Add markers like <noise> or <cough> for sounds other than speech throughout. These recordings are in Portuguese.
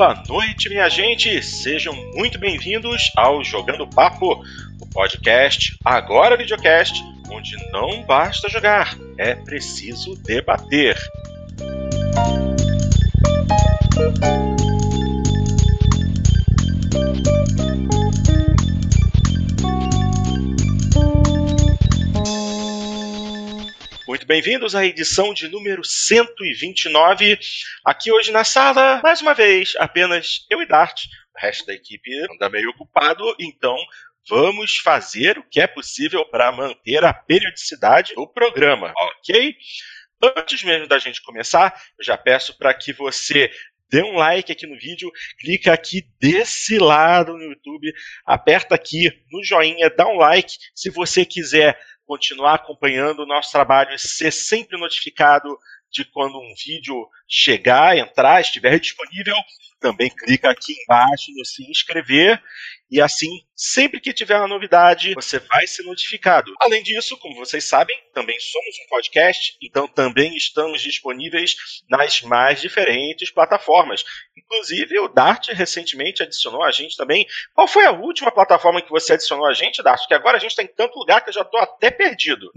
Boa noite, minha gente! Sejam muito bem-vindos ao Jogando Papo, o podcast, agora videocast, onde não basta jogar, é preciso debater. Bem-vindos à edição de número 129. Aqui hoje na sala, mais uma vez, apenas eu e Dart. O resto da equipe anda meio ocupado, então vamos fazer o que é possível para manter a periodicidade do programa, ok? Antes mesmo da gente começar, eu já peço para que você dê um like aqui no vídeo, clica aqui desse lado no YouTube, aperta aqui no joinha, dá um like. Se você quiser continuar acompanhando o nosso trabalho e ser sempre notificado de quando um vídeo chegar, entrar, estiver disponível, também clica aqui embaixo no se inscrever e assim, sempre que tiver uma novidade, você vai ser notificado. Além disso, como vocês sabem, também somos um podcast, então também estamos disponíveis nas mais diferentes plataformas. Inclusive, o Dart recentemente adicionou a gente também. Qual foi a última plataforma que você adicionou a gente, Dart? Que agora a gente está em tanto lugar que eu já estou até perdido.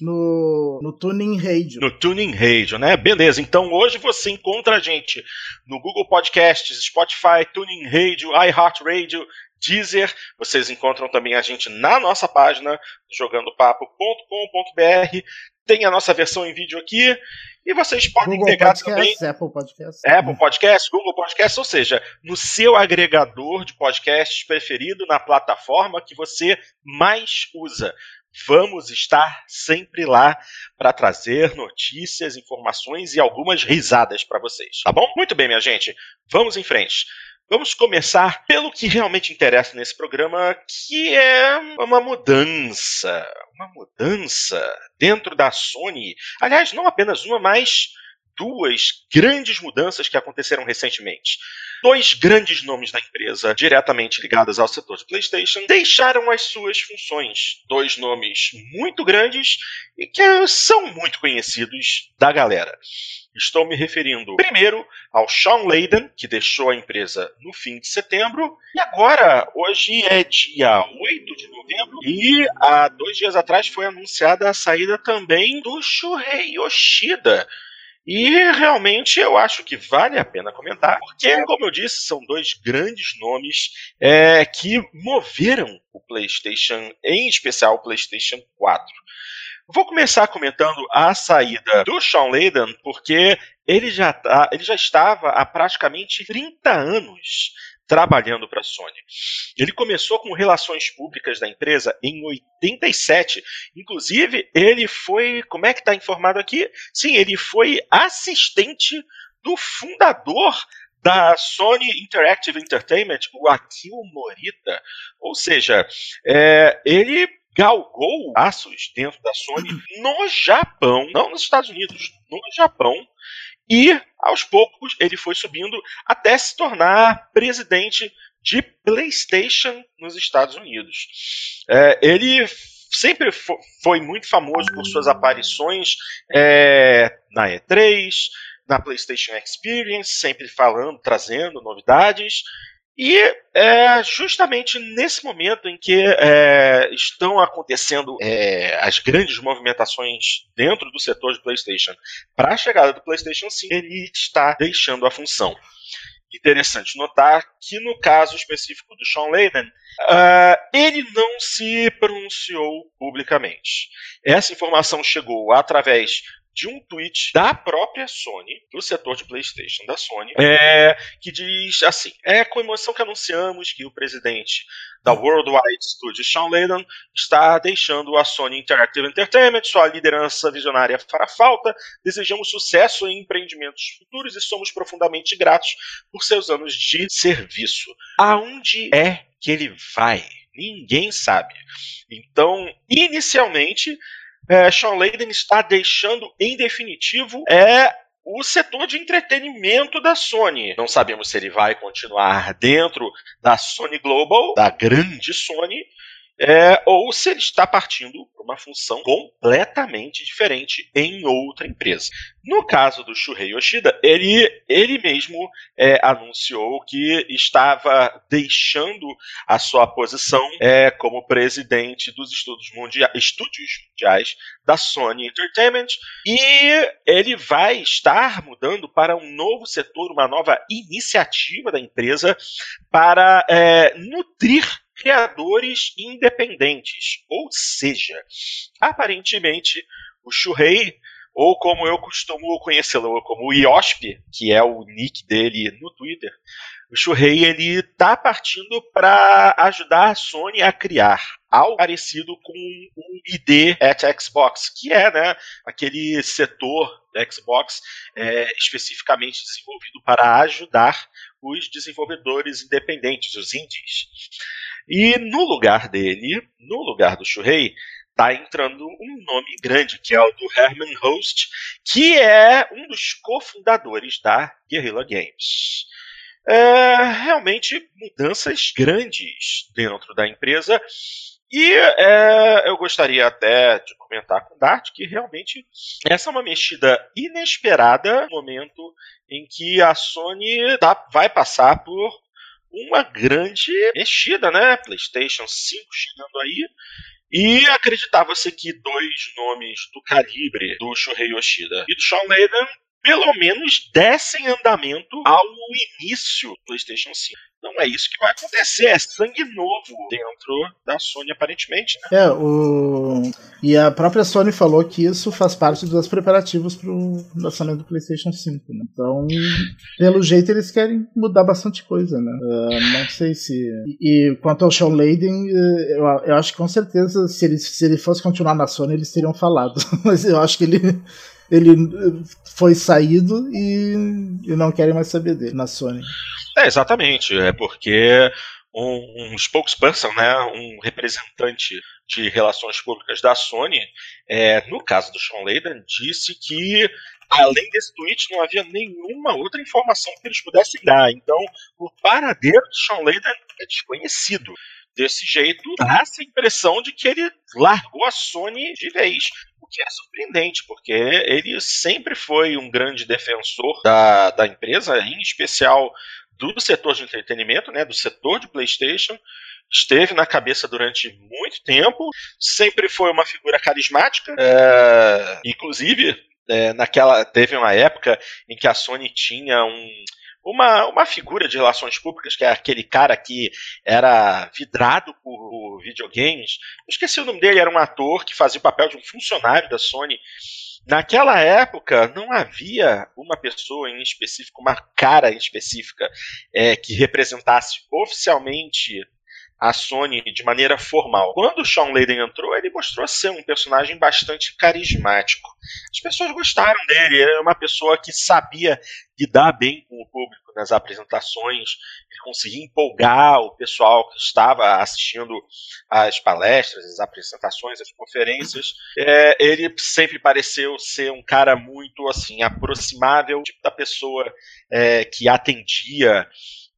No, no Tuning Radio. No Tuning Radio, né? Beleza. Então hoje você encontra a gente no Google Podcasts, Spotify, Tuning Radio, iHeartRadio, Deezer. Vocês encontram também a gente na nossa página jogandopapo.com.br. Tem a nossa versão em vídeo aqui. E vocês podem Google pegar Podcasts, também Apple Podcasts. Apple Podcast, Google Podcast, ou seja, no seu agregador de podcasts preferido, na plataforma que você mais usa. Vamos estar sempre lá para trazer notícias, informações e algumas risadas para vocês, tá bom? Muito bem, minha gente. Vamos em frente. Vamos começar pelo que realmente interessa nesse programa, que é uma mudança. Uma mudança dentro da Sony. Aliás, não apenas uma, mas duas grandes mudanças que aconteceram recentemente. Dois grandes nomes da empresa, diretamente ligados ao setor de PlayStation, deixaram as suas funções. Dois nomes muito grandes e que são muito conhecidos da galera. Estou me referindo primeiro ao Sean Layden, que deixou a empresa no fim de setembro, e agora, hoje é dia 8 de novembro, e há dois dias atrás foi anunciada a saída também do Shuhei Yoshida. E realmente eu acho que vale a pena comentar, porque, como eu disse, são dois grandes nomes é, que moveram o PlayStation, em especial o PlayStation 4. Vou começar comentando a saída do Sean Layden, porque ele já, tá, ele já estava há praticamente 30 anos trabalhando para a Sony. Ele começou com relações públicas da empresa em 87. Inclusive, ele foi, como é que está informado aqui? Sim, ele foi assistente do fundador da Sony Interactive Entertainment, o Akio Morita. Ou seja, é, ele galgou passos dentro da Sony no Japão, não nos Estados Unidos, no Japão, e aos poucos ele foi subindo até se tornar presidente de PlayStation nos Estados Unidos. É, ele sempre foi muito famoso por suas aparições é, na E3, na PlayStation Experience, sempre falando, trazendo novidades. E é justamente nesse momento em que é, estão acontecendo é, as grandes movimentações dentro do setor de PlayStation para a chegada do PlayStation 5, ele está deixando a função. Interessante notar que no caso específico do Sean Layden, uh, ele não se pronunciou publicamente. Essa informação chegou através de um tweet da própria Sony, do setor de PlayStation da Sony, é, que diz assim: É com emoção que anunciamos que o presidente da Worldwide Studios, Sean Layden, está deixando a Sony Interactive Entertainment, sua liderança visionária fará falta. Desejamos sucesso em empreendimentos futuros e somos profundamente gratos por seus anos de serviço. Aonde é que ele vai? Ninguém sabe. Então, inicialmente, é, Sean Layden está deixando em definitivo é o setor de entretenimento da Sony. Não sabemos se ele vai continuar dentro da Sony Global, da grande Sony, é, ou se ele está partindo para uma função completamente diferente em outra empresa. No caso do Shuhei Yoshida, ele, ele mesmo é, anunciou que estava deixando a sua posição é, como presidente dos estudos estúdios mundiais da Sony Entertainment e ele vai estar mudando para um novo setor, uma nova iniciativa da empresa para é, nutrir criadores independentes. Ou seja, aparentemente o Shuhei, ou como eu costumo conhecê-lo, como o Yosp, que é o nick dele no Twitter, o Shuhei ele tá partindo para ajudar a Sony a criar algo parecido com o ID at Xbox, que é né, aquele setor da Xbox é, especificamente desenvolvido para ajudar os desenvolvedores independentes, os indies. E no lugar dele, no lugar do Shuhei, tá entrando um nome grande, que é o do Herman Host, que é um dos cofundadores da Guerrilla Games. É, realmente mudanças grandes dentro da empresa. E é, eu gostaria até de comentar com o Dart que realmente essa é uma mexida inesperada no momento em que a Sony tá, vai passar por uma grande mexida, né? PlayStation 5 chegando aí. E acreditava-se que dois nomes do calibre do Shuhei Yoshida e do Sean Layden pelo menos dessem andamento ao início do PlayStation 5. Não é isso que vai acontecer, é sangue novo dentro da Sony, aparentemente. Né? É, o... e a própria Sony falou que isso faz parte dos preparativos para o lançamento do PlayStation 5. Né? Então, pelo jeito, eles querem mudar bastante coisa. Né? Uh, não sei se. E, quanto ao Sean Layden, eu, eu, acho que com certeza, se ele, se ele fosse continuar na Sony, eles teriam falado. <laughs> Mas eu acho que ele ele eh, foi saído e, e não querem mais saber dele na Sony. É, exatamente. É porque um, um spokesperson, né, um representante de relações públicas da Sony, é, no caso do Sean Layden, disse que além desse tweet não havia nenhuma outra informação que eles pudessem dar. Então, o paradeiro do Sean Layden é desconhecido. Desse jeito, dá-se a impressão de que ele largou a Sony de vez. O que é surpreendente, porque ele sempre foi um grande defensor da, da empresa, em especial do setor de entretenimento, né, do setor de PlayStation. Esteve na cabeça durante muito tempo, sempre foi uma figura carismática, é, inclusive é, naquela teve uma época em que a Sony tinha um uma, uma figura de relações públicas, que é aquele cara que era vidrado por, videogames. Eu esqueci o nome dele, era um ator que fazia o papel de um funcionário da Sony. Naquela época, não havia uma pessoa em específico, uma cara em específica, é, que representasse oficialmente a Sony de maneira formal. Quando o Sean Layden entrou, ele mostrou ser um personagem bastante carismático. As pessoas gostaram dele, ele era uma pessoa que sabia lidar bem com o público nas apresentações, ele conseguia empolgar o pessoal que estava assistindo às palestras, às apresentações, às conferências. É, ele sempre pareceu ser um cara muito assim aproximável, tipo da pessoa é, que atendia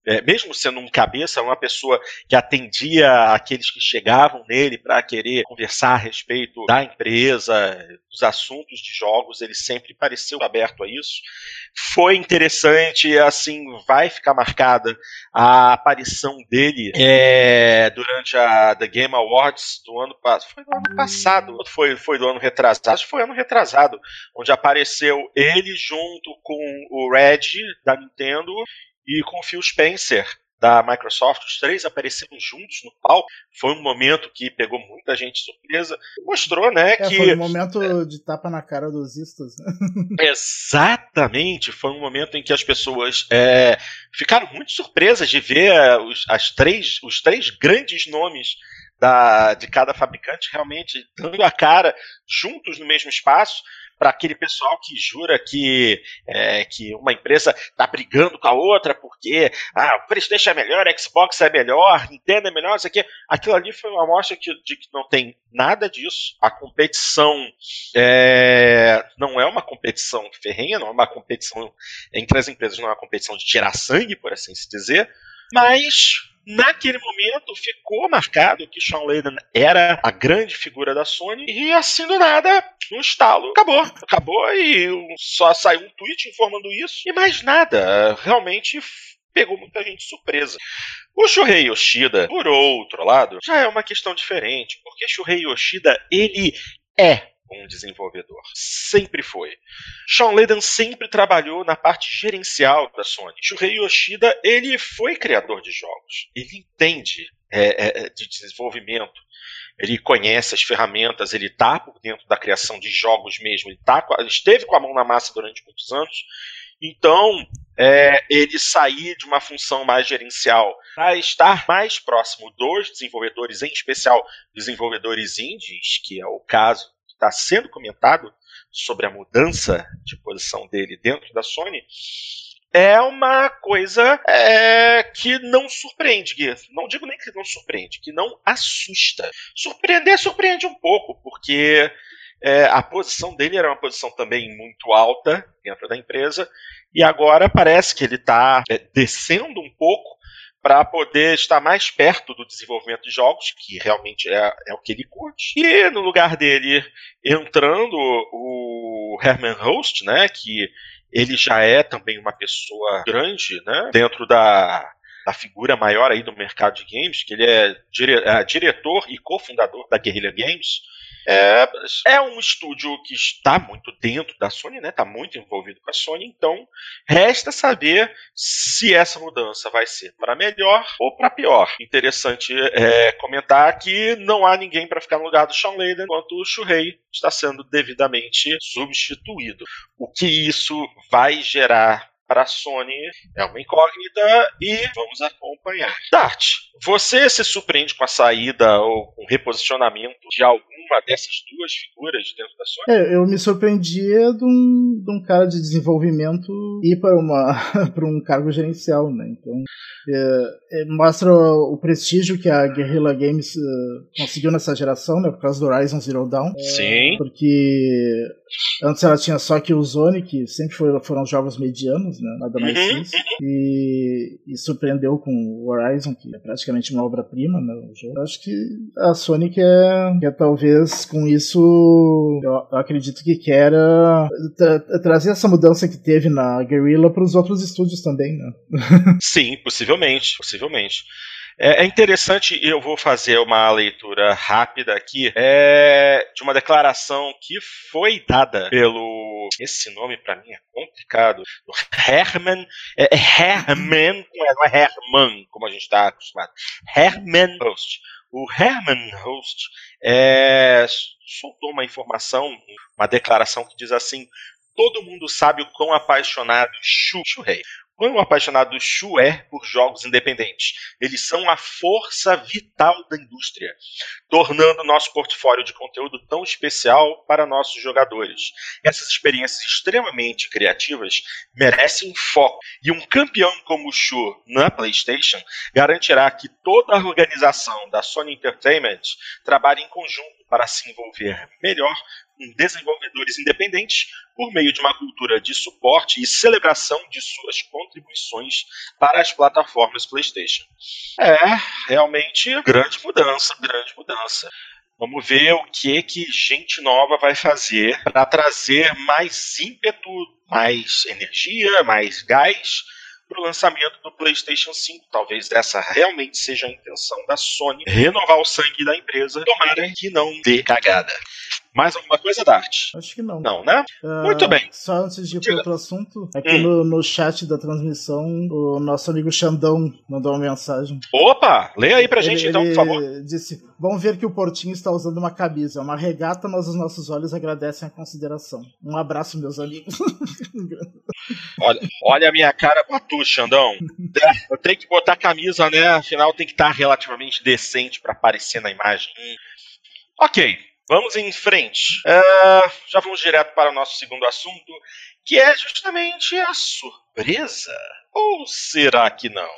é, mesmo sendo um cabeça, uma pessoa que atendia aqueles que chegavam nele para querer conversar a respeito da empresa, dos assuntos de jogos, ele sempre pareceu aberto a isso. Foi interessante, assim, vai ficar marcada a aparição dele é, durante a The Game Awards do ano passado. Foi do ano passado, foi, foi do ano retrasado, acho que foi ano retrasado, onde apareceu ele junto com o Red da Nintendo e com o Phil Spencer da Microsoft, os três apareceram juntos no palco. Foi um momento que pegou muita gente surpresa. Mostrou, né, é, que. Foi um momento de tapa na cara dos istas. Né? <laughs> Exatamente. Foi um momento em que as pessoas é, ficaram muito surpresas de ver os, as três, os três grandes nomes da, de cada fabricante realmente dando a cara juntos no mesmo espaço para aquele pessoal que jura que, é, que uma empresa está brigando com a outra porque ah, o PlayStation é melhor, Xbox é melhor, Nintendo é melhor, isso aqui. Aquilo ali foi uma amostra de, de que não tem nada disso. A competição é, não é uma competição ferrenha, não é uma competição entre as empresas, não é uma competição de tirar sangue, por assim se dizer, mas naquele momento ficou marcado que Sean Layden era a grande figura da Sony e assim do nada, no estalo, acabou. Acabou e só saiu um tweet informando isso e mais nada. Realmente pegou muita gente surpresa. O Shuhei Yoshida, por outro lado, já é uma questão diferente, porque Shuhei Yoshida, ele é um desenvolvedor. Sempre foi. Sean Layden sempre trabalhou na parte gerencial da Sony. Shuhei Yoshida, ele foi criador de jogos. Ele entende é, é, de desenvolvimento. Ele conhece as ferramentas, ele está por dentro da criação de jogos mesmo. Ele, tá, ele esteve com a mão na massa durante muitos anos. Então, é, ele sair de uma função mais gerencial para estar mais próximo dos desenvolvedores, em especial desenvolvedores indies, que é o caso está sendo comentado sobre a mudança de posição dele dentro da Sony, é uma coisa é, que não surpreende, Gui. Não digo nem que não surpreende, que não assusta. Surpreender surpreende um pouco, porque é, a posição dele era uma posição também muito alta dentro da empresa, e agora parece que ele está é, descendo um pouco para poder estar mais perto do desenvolvimento de jogos, que realmente é, é, o que ele curte. E no lugar dele entrando o Herman Host, né, que ele já é também uma pessoa grande, né, dentro da a figura maior aí do mercado de games, que ele é, dire é diretor e cofundador da Guerrilla Games. É, é um estúdio que está muito dentro da Sony, né? Está muito envolvido com a Sony, então resta saber se essa mudança vai ser para melhor ou para pior. Interessante é, comentar que não há ninguém para ficar no lugar do Sean Layden, enquanto o Shuhei está sendo devidamente substituído. O que isso vai gerar para a Sony é uma incógnita e vamos acompanhar. Dart, você se surpreende com a saída ou com o reposicionamento de alguma dessas duas figuras dentro da Sony? É, eu me surpreendia de um, de um cara de desenvolvimento ir para, uma, <laughs> para um cargo gerencial, né? Então, é, é, mostra o prestígio que a Guerrilla Games uh, conseguiu nessa geração, né? Por causa do Horizon Zero Dawn. Sim. Porque antes ela tinha só que o Zone, que sempre foi, foram jogos medianos, né? Nada mais uhum, isso. E, e, surpreendeu com o Horizon, que é praticamente uma obra-prima, né? Eu acho que a Sony quer, quer talvez com isso, eu, eu acredito que quer tra trazer essa mudança que teve na Guerrilla para os outros estúdios também, né? Sim, possivelmente, possivelmente. É, é interessante, eu vou fazer uma leitura rápida aqui, é, de uma declaração que foi dada pelo. Esse nome para mim é complicado. Herman. É, é Herman, não é, não é Herman, como a gente está acostumado. Herman Host. O Herman Host é, soltou uma informação, uma declaração que diz assim: todo mundo sabe o quão apaixonado Shu Shuhei quão apaixonado o Shu é por jogos independentes. Eles são a força vital da indústria, tornando nosso portfólio de conteúdo tão especial para nossos jogadores. Essas experiências extremamente criativas merecem foco, e um campeão como o Shu na PlayStation garantirá que toda a organização da Sony Entertainment trabalhe em conjunto para se envolver melhor desenvolvedores independentes por meio de uma cultura de suporte e celebração de suas contribuições para as plataformas PlayStation. É, realmente, grande mudança, grande mudança. Vamos ver o que que gente nova vai fazer para trazer mais ímpeto, mais energia, mais gás para o lançamento do PlayStation 5. Talvez essa realmente seja a intenção da Sony, renovar o sangue da empresa. Tomara que não dê cagada. Mais alguma coisa, Dart? Acho que não. Não, né? Uh, Muito bem. Só antes de ir para outro assunto, aqui hum. no, no chat da transmissão, o nosso amigo Xandão mandou uma mensagem. Opa! Leia aí pra gente ele, então, por favor. disse: Vamos ver que o Portinho está usando uma camisa, uma regata, mas os nossos olhos agradecem a consideração. Um abraço, meus amigos. <laughs> olha, olha a minha cara com a tu, Xandão. É, eu tenho que botar camisa, né? Afinal, tem que estar relativamente decente para aparecer na imagem. Ok. Vamos em frente. Uh, já vamos direto para o nosso segundo assunto, que é justamente a surpresa. Ou será que não?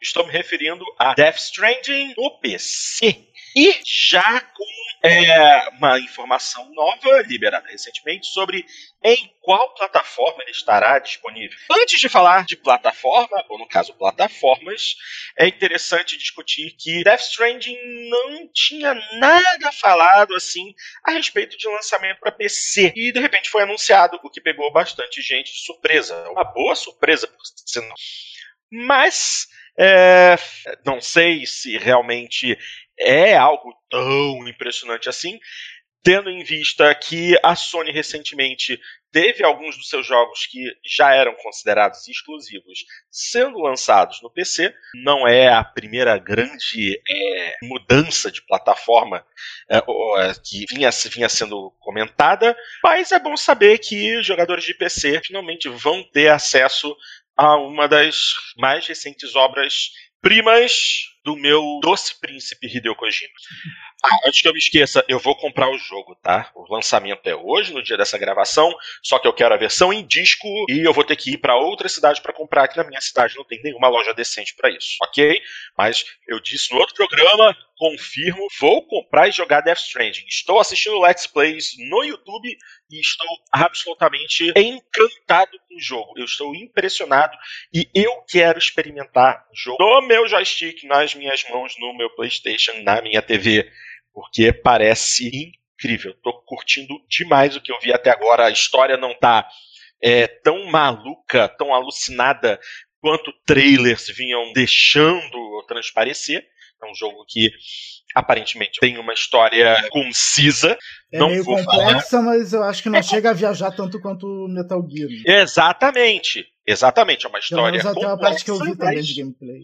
Estou me referindo a Death Stranding no PC. E já com é uma informação nova, liberada recentemente, sobre em qual plataforma ele estará disponível. Antes de falar de plataforma, ou no caso plataformas, é interessante discutir que Death Stranding não tinha nada falado assim a respeito de lançamento para PC. E de repente foi anunciado, o que pegou bastante gente de surpresa. Uma boa surpresa, por sinal. Mas é, não sei se realmente é algo tão impressionante assim, tendo em vista que a Sony recentemente teve alguns dos seus jogos que já eram considerados exclusivos sendo lançados no PC. Não é a primeira grande é, mudança de plataforma é, é, que vinha, vinha sendo comentada, mas é bom saber que jogadores de PC finalmente vão ter acesso a uma das mais recentes obras primas do meu doce príncipe Hideo Kojima. Ah, antes que eu me esqueça, eu vou comprar o jogo, tá? O lançamento é hoje, no dia dessa gravação, só que eu quero a versão em disco e eu vou ter que ir para outra cidade para comprar, que na minha cidade não tem nenhuma loja decente para isso, ok? Mas eu disse no outro programa, confirmo, vou comprar e jogar Death Stranding. Estou assistindo Let's Plays no YouTube e estou absolutamente encantado com o jogo. Eu estou impressionado e eu quero experimentar o jogo no meu joystick, nas minhas mãos, no meu PlayStation, na minha TV porque parece incrível. Tô curtindo demais o que eu vi até agora. A história não tá é, tão maluca, tão alucinada quanto trailers vinham deixando transparecer. É um jogo que aparentemente tem uma história concisa. É não meio vou complexa, falar. mas eu acho que não É. chega a viajar tanto quanto o Metal Gear. né? Exatamente. Exatamente. É uma história até uma parte que eu vi complexa, também mas- de gameplay.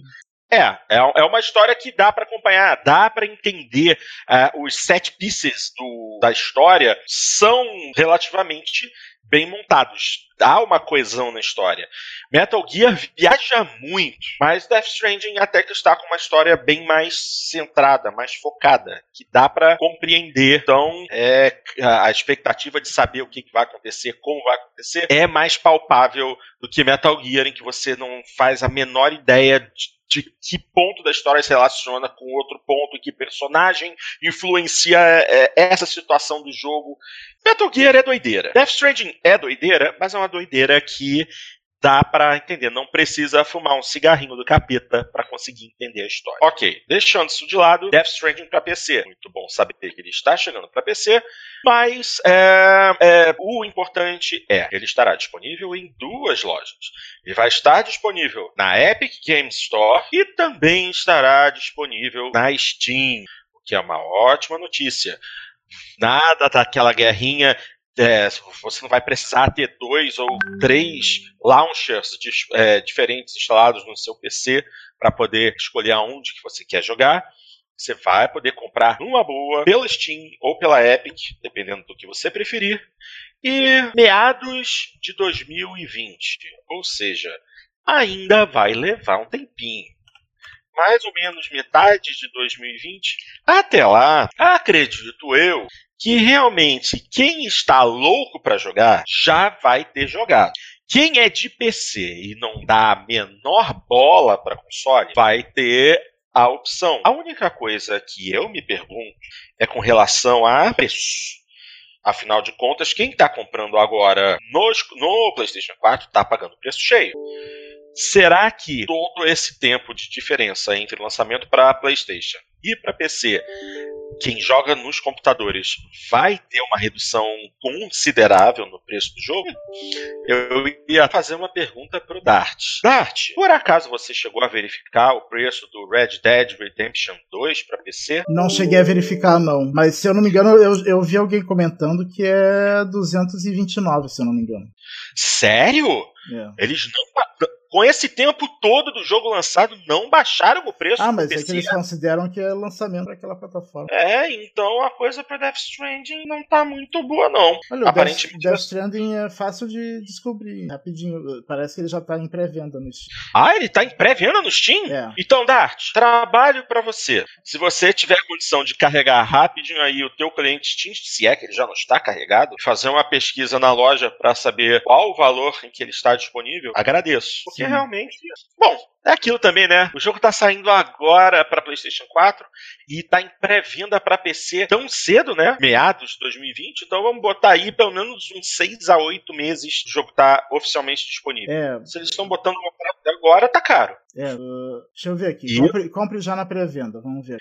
É, é, é uma história que dá pra acompanhar, dá pra entender. ah, os set pieces do- da história são relativamente bem montados. Há uma coesão na história. Metal Gear viaja muito, mas Death Stranding até que está com uma história bem mais centrada, mais focada, que dá pra compreender. Então, é, a expectativa de saber o que que vai acontecer, como vai acontecer, é mais palpável do que Metal Gear, em que você não faz a menor ideia de de que ponto da história se relaciona com outro ponto, que personagem influencia é, essa situação do jogo. Metal Gear é doideira. Death Stranding é doideira, mas é uma doideira que dá pra entender. Não precisa fumar um cigarrinho do capeta pra conseguir entender a história. Ok, deixando isso de lado, Death Stranding pra PC. Muito bom saber que ele está chegando pra PC, mas é, é, o importante é ele estará disponível em duas lojas. Ele vai estar disponível na Epic Games Store e também estará disponível na Steam, o que é uma ótima notícia. Nada daquela guerrinha. é, você não vai precisar ter dois ou três launchers dis- é, diferentes instalados no seu PC para poder escolher aonde que você quer jogar. Você vai poder comprar numa boa pela Steam ou pela Epic, dependendo do que você preferir. E meados de 2020, ou seja, ainda vai levar um tempinho. Mais ou menos metade de 2020. Até lá, acredito eu que realmente quem está louco para jogar já vai ter jogado. Quem é de PC e não dá a menor bola para console vai ter a opção. A única coisa que eu me pergunto é com relação a preço. Afinal de contas, quem está comprando agora nos- no PlayStation 4 está pagando preço cheio. Será que todo esse tempo de diferença entre o lançamento para PlayStation e para PC, quem joga nos computadores vai ter uma redução considerável no preço do jogo? Eu ia fazer uma pergunta pro Dart. Dart, por acaso você chegou a verificar o preço do Red Dead Redemption 2 para PC? Não cheguei a verificar, não. Mas se eu não me engano, eu, eu vi alguém comentando que é 229, se eu não me engano. Sério? É. Eles não. Com esse tempo todo do jogo lançado, não baixaram o preço Ah, mas é que eles consideram que é lançamento para aquela plataforma. É, então a coisa pra Death Stranding não tá muito boa, não. Olha, o Aparentemente- Death, Death Stranding é fácil de descobrir, rapidinho. Parece que ele já tá em pré-venda no Steam. Ah, ele tá em pré-venda no Steam? É. Então, Dart, trabalho pra você. Se você tiver condição de carregar rapidinho aí o teu cliente Steam, se é que ele já não está carregado, fazer uma pesquisa na loja pra saber qual o valor em que ele está disponível, agradeço. Porque Sim. realmente. Bom, é aquilo também, né? O jogo tá saindo agora para PlayStation 4 e tá em pré-venda para PC tão cedo, né? Meados de 2020. Então vamos botar aí pelo menos uns 6 a 8 meses o jogo tá oficialmente disponível. É. Se eles estão botando uma pré agora, tá caro. É, uh, deixa eu ver aqui. E... Compre, compre, já na pré-venda, vamos ver.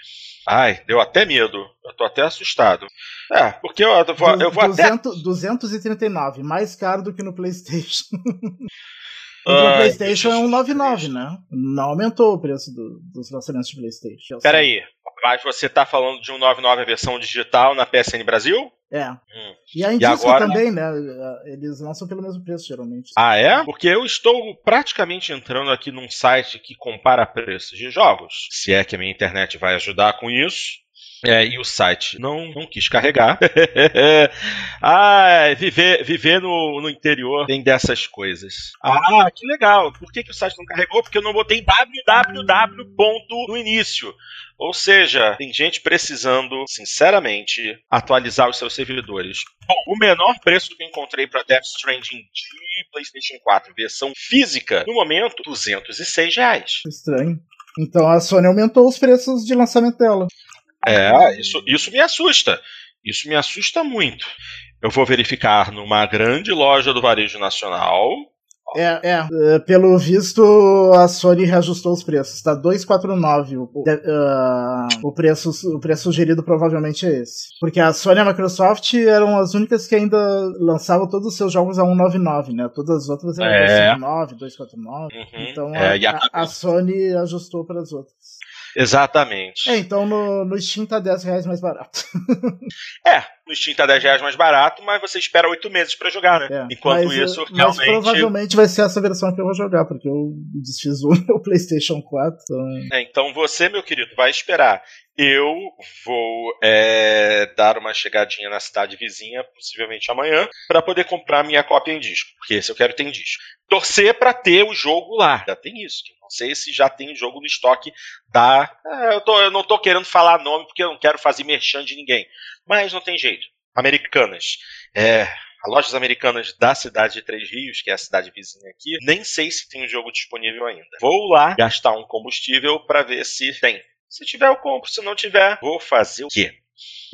Ai, deu até medo. Eu tô até assustado. É, porque eu, eu vou, eu vou 200, até. 239, mais caro do que no PlayStation. <laughs> O PlayStation é um 99, né? Não aumentou o preço do, dos lançamentos de PlayStation. Peraí, mas você tá falando de um 99 a versão digital na PSN Brasil? É. Hum. E a Indisco agora... também, né? Eles lançam pelo mesmo preço, geralmente. Ah, é? Porque eu estou praticamente entrando aqui num site que compara preços de jogos. Se é que a minha internet vai ajudar com isso. É, e o site não, não quis carregar. <laughs> ah, viver, viver no, no interior tem dessas coisas. Ah, que legal. Por que, que o site não carregou? Porque eu não botei www. no início. Ou seja, tem gente precisando, sinceramente, atualizar os seus servidores. Bom, o menor preço que eu encontrei para Death Stranding de PlayStation 4 versão física, no momento, 206 reais. Estranho. Então a Sony aumentou os preços de lançamento dela. É, isso, isso me assusta. Isso me assusta muito. Eu vou verificar numa grande loja do varejo nacional. É, é. é pelo visto, a Sony reajustou os preços. Tá 249 o, uh, o, preço, o preço sugerido provavelmente é esse. Porque a Sony e a Microsoft eram as únicas que ainda lançavam todos os seus jogos a 199, né? Todas as outras eram é. 259, 249. Uhum. Então é, a, a, a Sony ajustou para as outras. Exatamente. É, então no, no Steam tá 10 reais mais barato. é, no Steam tá 10 reais mais barato, mas você espera 8 meses para jogar, né? É, Enquanto mas, isso, mas realmente. provavelmente vai ser essa versão que eu vou jogar, porque eu desfiz o <laughs> meu PlayStation 4. Então... É, então você, meu querido, vai esperar. Eu vou é, dar uma chegadinha na cidade vizinha, possivelmente amanhã, para poder comprar minha cópia em disco, porque esse eu quero ter em disco. Torcer para ter o jogo lá, já tem isso. Não sei se já tem o jogo no estoque da. É, eu, tô, eu não tô querendo falar nome porque eu não quero fazer merchan de ninguém, mas não tem jeito. Americanas. É, lojas americanas da cidade de Três Rios, que é a cidade vizinha aqui, nem sei se tem o jogo disponível ainda. Vou lá gastar um combustível para ver se tem. Se tiver, eu compro. Se não tiver, vou fazer o quê?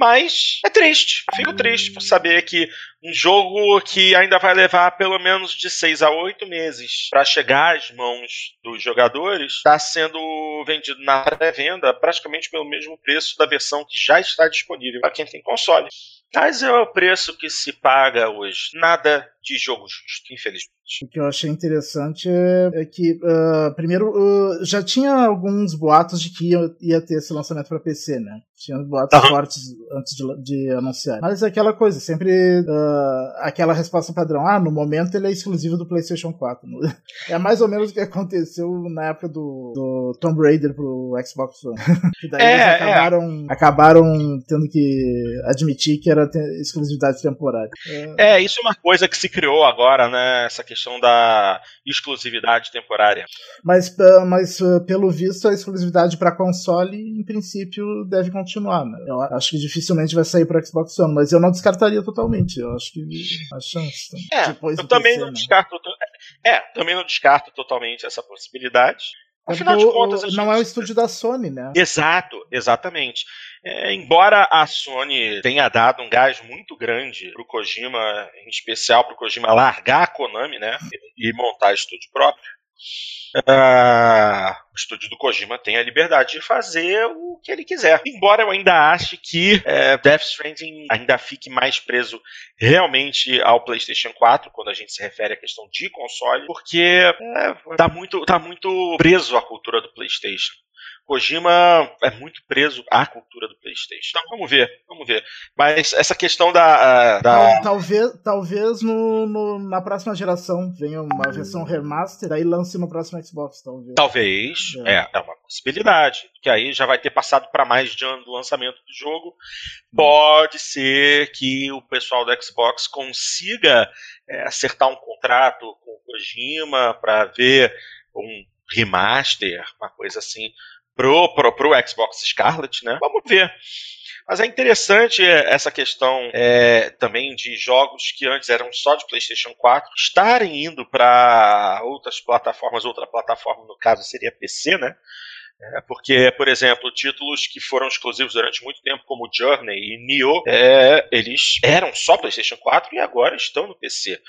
Mas é triste. Fico triste por saber que um jogo que ainda vai levar pelo menos de 6 a 8 meses para chegar às mãos dos jogadores está sendo vendido na pré-venda praticamente pelo mesmo preço da versão que já está disponível para quem tem console. Mas é o preço que se paga hoje. Nada de jogo justo, infelizmente. O que eu achei interessante é, é que, uh, primeiro, uh, já tinha alguns boatos de que ia, ia ter esse lançamento para PC, né? Tinha boatos uhum. fortes antes de, de, anunciar. Mas é aquela coisa, sempre uh, aquela resposta padrão. Ah, no momento ele é exclusivo do PlayStation 4. <laughs> é mais ou menos o que aconteceu na época do, do Tomb Raider pro Xbox One. <laughs> que daí é, eles é. acabaram, é. acabaram tendo que admitir que era exclusividade temporária. É. é, isso é uma coisa que se criou agora, né? Essa questão da exclusividade temporária. Mas, mas pelo visto, a exclusividade para console, em princípio, deve continuar. Né? Eu acho que dificilmente vai sair para Xbox One, mas eu não descartaria totalmente. Eu acho que a chance. É, eu também PC, não né? descarto. É, também não descarto totalmente essa possibilidade. Afinal de contas, o, não é o estúdio da Sony, né? Exato, exatamente. É, embora a Sony tenha dado um gás muito grande pro Kojima, em especial pro Kojima largar a Konami, né? E montar estúdio próprio. Uh, o estúdio do Kojima tem a liberdade de fazer o que ele quiser. Embora eu ainda ache que é, Death Stranding ainda fique mais preso realmente ao PlayStation 4, quando a gente se refere à questão de console, porque é, tá, muito, tá muito preso à cultura do PlayStation. Kojima é muito preso à cultura do PlayStation. Então vamos ver, vamos ver. Mas essa questão da. da... Talvez, talvez no, no, na próxima geração venha uma versão remaster, daí lance no próximo Xbox, talvez. Talvez, é, é, é uma possibilidade. Que aí já vai ter passado para mais de ano do lançamento do jogo. Pode ser que o pessoal do Xbox consiga é, acertar um contrato com o Kojima para ver um remaster, uma coisa assim pro, pro, pro Xbox Scarlet, né? Vamos ver. Mas é interessante essa questão é, também de jogos que antes eram só de PlayStation 4 estarem indo para outras plataformas, outra plataforma no caso seria PC, né? É, porque, por exemplo, títulos que foram exclusivos durante muito tempo, como Journey e Nioh, é, eles eram só PlayStation 4 e agora estão no PC.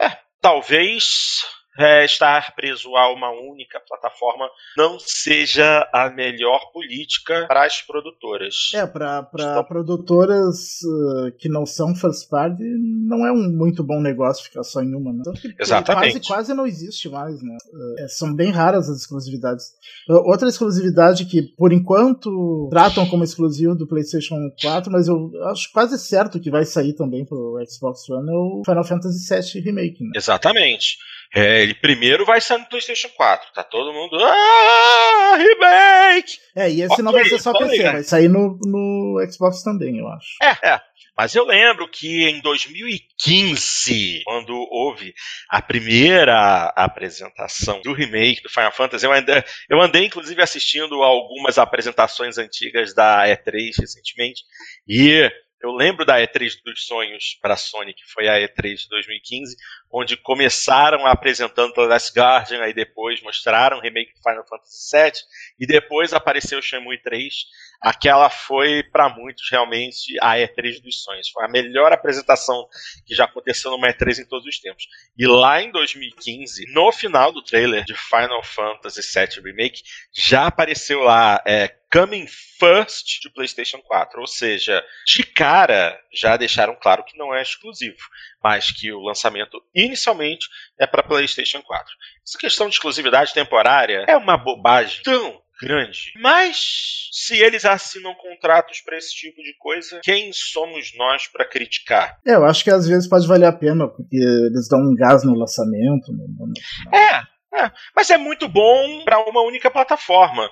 É, talvez é, estar preso a uma única plataforma não seja a melhor política para as produtoras. É, para Estou... produtoras uh, que não são first party, não é um muito bom negócio ficar só em uma. Né? Então, Exatamente. Quase, quase não existe mais, né? Uh, são bem raras as exclusividades. Uh, outra exclusividade que, por enquanto, tratam como exclusivo do PlayStation 4, mas eu acho quase certo que vai sair também para o Xbox One, é o Final Fantasy VII Remake. Né? Exatamente. É, ele primeiro vai sair no PlayStation 4. Tá todo mundo. Ah, remake! É, e esse okay, não vai ser só PC, vai sair no, no Xbox também, eu acho. É, é. Mas eu lembro que em 2015, quando houve a primeira apresentação do remake do Final Fantasy, eu andei, eu andei inclusive assistindo algumas apresentações antigas da E3 recentemente, e eu lembro da E3 dos sonhos para a Sony, que foi a E3 de 2015, onde começaram apresentando The Last Guardian, aí depois mostraram o remake do Final Fantasy VII, e depois apareceu o Shenmue 3. Aquela foi, para muitos, realmente a E3 dos sonhos. Foi a melhor apresentação que já aconteceu numa E3 em todos os tempos. E lá em 2015, no final do trailer de Final Fantasy VII Remake, já apareceu lá é, Coming First de PlayStation 4. Ou seja, de cara já deixaram claro que não é exclusivo mas que o lançamento inicialmente é para PlayStation 4. Essa questão de exclusividade temporária é uma bobagem tão grande. Mas se eles assinam contratos para esse tipo de coisa, quem somos nós para criticar? É, eu acho que às vezes pode valer a pena, porque eles dão um gás no lançamento. No, no, no... É, é, mas é muito bom para uma única plataforma.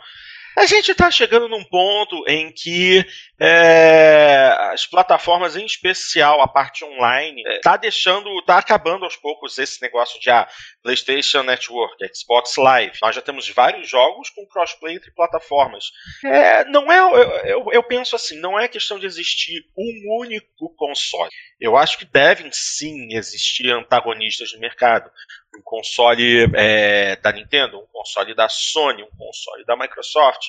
A gente está chegando num ponto em que é, as plataformas, em especial a parte online, está é, deixando, está acabando aos poucos esse negócio de ah, PlayStation Network, Xbox Live. Nós já temos vários jogos com crossplay entre plataformas. É, não é, eu, eu, eu penso assim, não é questão de existir um único console. Eu acho que devem sim existir antagonistas no mercado um console é, da Nintendo, um console da Sony, um console da Microsoft.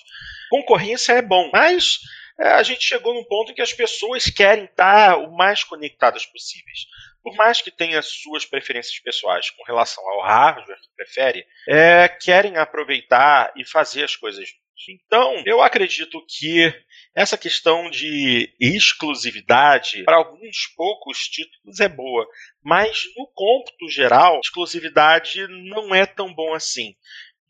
Concorrência é bom, mas é, a gente chegou num ponto em que as pessoas querem estar o mais conectadas possíveis. Por mais que tenha suas preferências pessoais com relação ao hardware que prefere, é, querem aproveitar e fazer as coisas então, eu acredito que essa questão de exclusividade para alguns poucos títulos é boa, mas no cômputo geral, exclusividade não é tão bom assim.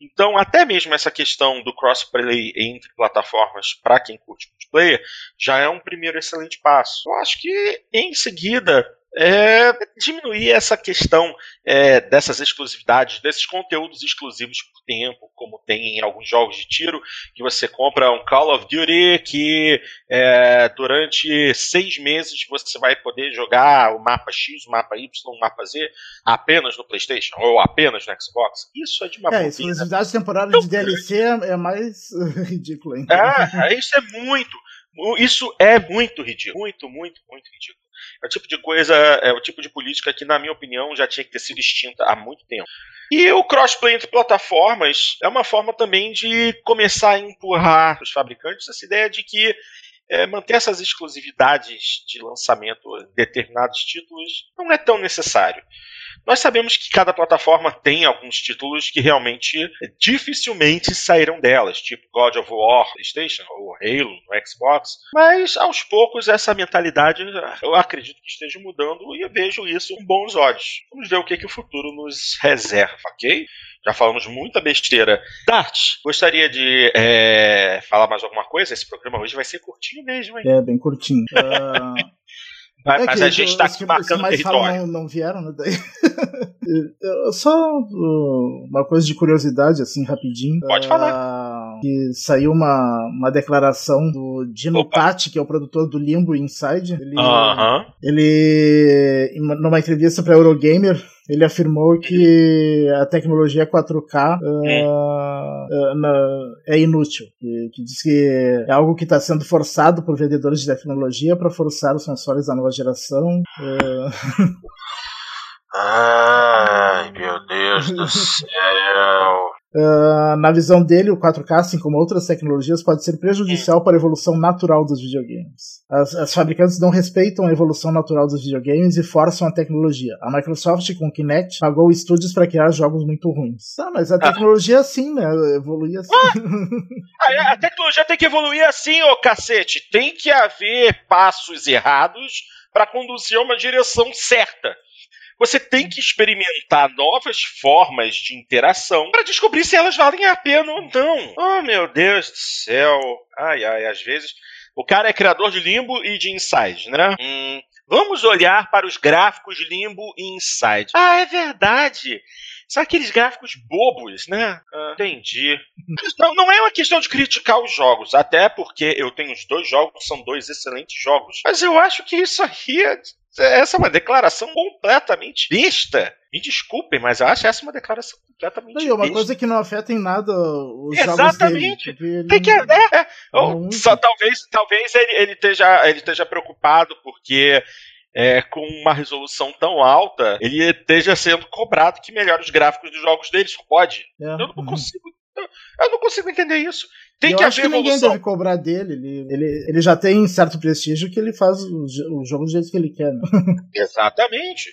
Então, até mesmo essa questão do crossplay entre plataformas para quem curte multiplayer já é um primeiro excelente passo. Eu acho que em seguida é diminuir essa questão é, dessas exclusividades, desses conteúdos exclusivos por tempo, como tem em alguns jogos de tiro, que você compra um Call of Duty que é, durante seis meses você vai poder jogar o mapa X, o mapa Y, o mapa Z apenas no PlayStation ou apenas no Xbox. Isso é de uma É, exclusividade temporária de DLC é, é mais <laughs> ridículo ainda. É, isso é muito. Isso é muito ridículo. Muito, muito, muito ridículo. É o tipo de coisa, é o tipo de política que, na minha opinião, já tinha que ter sido extinta há muito tempo. E o crossplay entre plataformas é uma forma também de começar a empurrar os fabricantes essa ideia de que é, manter essas exclusividades de lançamento de determinados títulos não é tão necessário. Nós sabemos que cada plataforma tem alguns títulos que realmente dificilmente saíram delas, tipo God of War, PlayStation ou Halo no Xbox, mas aos poucos essa mentalidade eu acredito que esteja mudando e eu vejo isso com bons olhos. Vamos ver o que, que o futuro nos reserva, ok? Já falamos muita besteira. Dart, gostaria de é, falar mais alguma coisa? Esse programa hoje vai ser curtinho mesmo, hein? É, bem curtinho. Uh... <laughs> Mas, é mas a gente está aqui marcando mais território. Não, não vieram, né? Daí. <laughs> Só uma coisa de curiosidade, assim, rapidinho. Pode falar. Que saiu uma, uma declaração do Dino Tati, que é o produtor do Limbo Inside. Ele, uh -huh. ele numa entrevista para Eurogamer, ele afirmou que a tecnologia 4K uh, uh, é inútil, que, que, diz que é algo que está sendo forçado por vendedores de tecnologia para forçar os consoles da nova geração. Uh... <laughs> Ai, meu Deus do céu. Uh, na visão dele, o 4K, assim como outras tecnologias, pode ser prejudicial para a evolução natural dos videogames. As, as, fabricantes não respeitam a evolução natural dos videogames e forçam a tecnologia. A Microsoft, com o Kinect, pagou estúdios para criar jogos muito ruins. Tá, mas a ah. tecnologia é assim, né? Evoluir assim. Ah, <laughs> a tecnologia tem que evoluir assim, ô cacete. Tem que haver passos errados para conduzir a uma direção certa. Você tem que experimentar novas formas de interação para descobrir se elas valem a pena ou não. Oh, meu Deus do céu. Ai, ai, às vezes. O cara é criador de Limbo e de Inside, né? Hum, vamos olhar para os gráficos de Limbo e Inside. Ah, é verdade. São aqueles gráficos bobos, né? Ah, entendi. Não, não é uma questão de criticar os jogos, até porque eu tenho os dois jogos, são dois excelentes jogos. Mas eu acho que isso aqui é essa é uma declaração completamente besta. Me desculpem, mas eu acho essa uma declaração completamente besta. É uma coisa que não afeta em nada os Exatamente. jogos dele. Tem que, é, é. Ou, só, talvez talvez ele, ele, esteja, ele esteja preocupado porque é, com uma resolução tão alta, ele esteja sendo cobrado que melhore os gráficos dos jogos dele. Só pode. É. Eu não consigo eu não consigo entender isso. Tem eu que acho haver que ninguém deve cobrar dele. Ele, ele, ele já tem certo prestígio que ele faz o, o jogo do jeito que ele quer. Né? <laughs> Exatamente.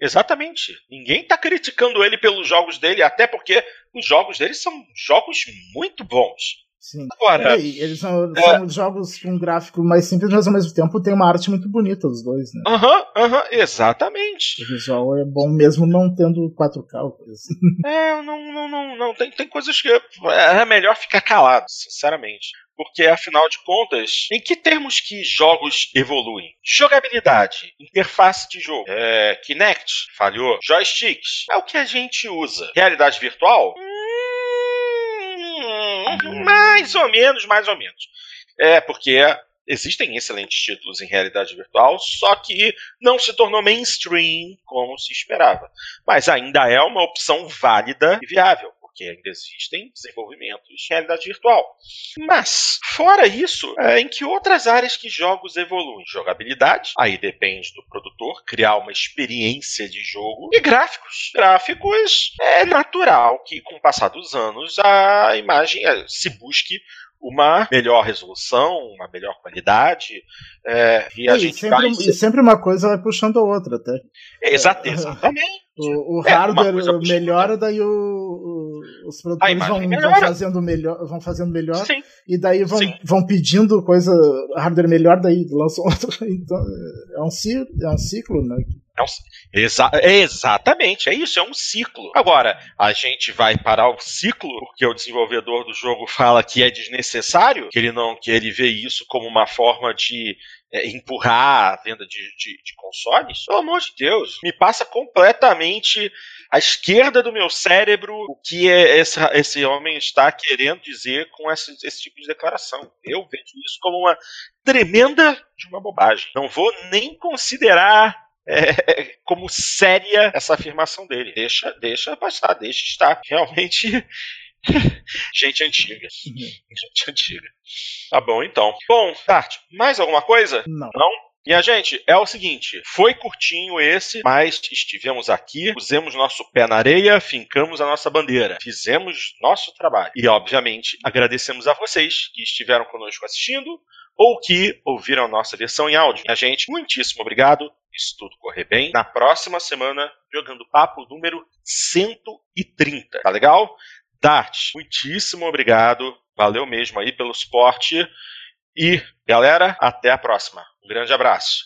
Exatamente. Ninguém está criticando ele pelos jogos dele, até porque os jogos dele são jogos muito bons. Sim. Agora, é, eles são, é... são, jogos com um gráfico mais simples, mas ao mesmo tempo tem uma arte muito bonita os dois, né? Aham, uhum, aham, uhum, exatamente. O visual é bom mesmo não tendo 4K ou coisa assim. <laughs> É, não, não, não, não. Tem, tem coisas que é melhor ficar calado, sinceramente. Porque, afinal de contas, em que termos que jogos evoluem? Jogabilidade, interface de jogo, é, Kinect, falhou, joysticks, é o que a gente usa. Realidade virtual? Mais ou menos, mais ou menos. É, porque existem excelentes títulos em realidade virtual, só que não se tornou mainstream como se esperava. Mas ainda é uma opção válida e viável porque ainda existem desenvolvimentos de realidade virtual. Mas, fora isso, é, em que outras áreas que jogos evoluem? Jogabilidade, aí depende do produtor criar uma experiência de jogo, e gráficos. Gráficos é natural que, com o passar dos anos, a imagem é, se busque uma melhor resolução, uma melhor qualidade. É, e, a gente sempre, vai... e sempre uma coisa vai puxando a outra, até. Exato, exatamente. <laughs> O, o é, hardware melhora, daí o, os produtores vão, vão, fazendo melhor, vão fazendo melhor Sim. e daí vão, vão pedindo coisa, hardware melhor, daí lançam <laughs> outro. Então, é um, ciclo, é um ciclo, né? É um, exa exatamente, é isso, é um ciclo. Agora, a gente vai parar o ciclo porque o desenvolvedor do jogo fala que é desnecessário, que ele não, que ele vê isso como uma forma de é, empurrar a venda de, de, de, consoles, pelo amor de Deus, me passa completamente à esquerda do meu cérebro o que é esse, esse homem está querendo dizer com esse, esse tipo de declaração. Eu vejo isso como uma tremenda de uma bobagem. Não vou nem considerar é, <laughs> como séria essa afirmação dele. Deixa, deixa passar, deixa estar. Realmente <laughs> Gente antiga. Uhum. Gente antiga. Tá bom, então. Bom, Tart, mais alguma coisa? Não. Não? Minha gente, é o seguinte: foi curtinho esse, mas estivemos aqui, pusemos nosso pé na areia, fincamos a nossa bandeira, fizemos nosso trabalho. E, obviamente, agradecemos a vocês que estiveram conosco assistindo ou que ouviram a nossa versão em áudio. Minha gente, muitíssimo obrigado. Isso tudo correr bem. Na próxima semana, jogando papo número 130. Tá legal? Dart, muitíssimo obrigado. Valeu mesmo aí pelo suporte. E, galera, até a próxima. Um grande abraço.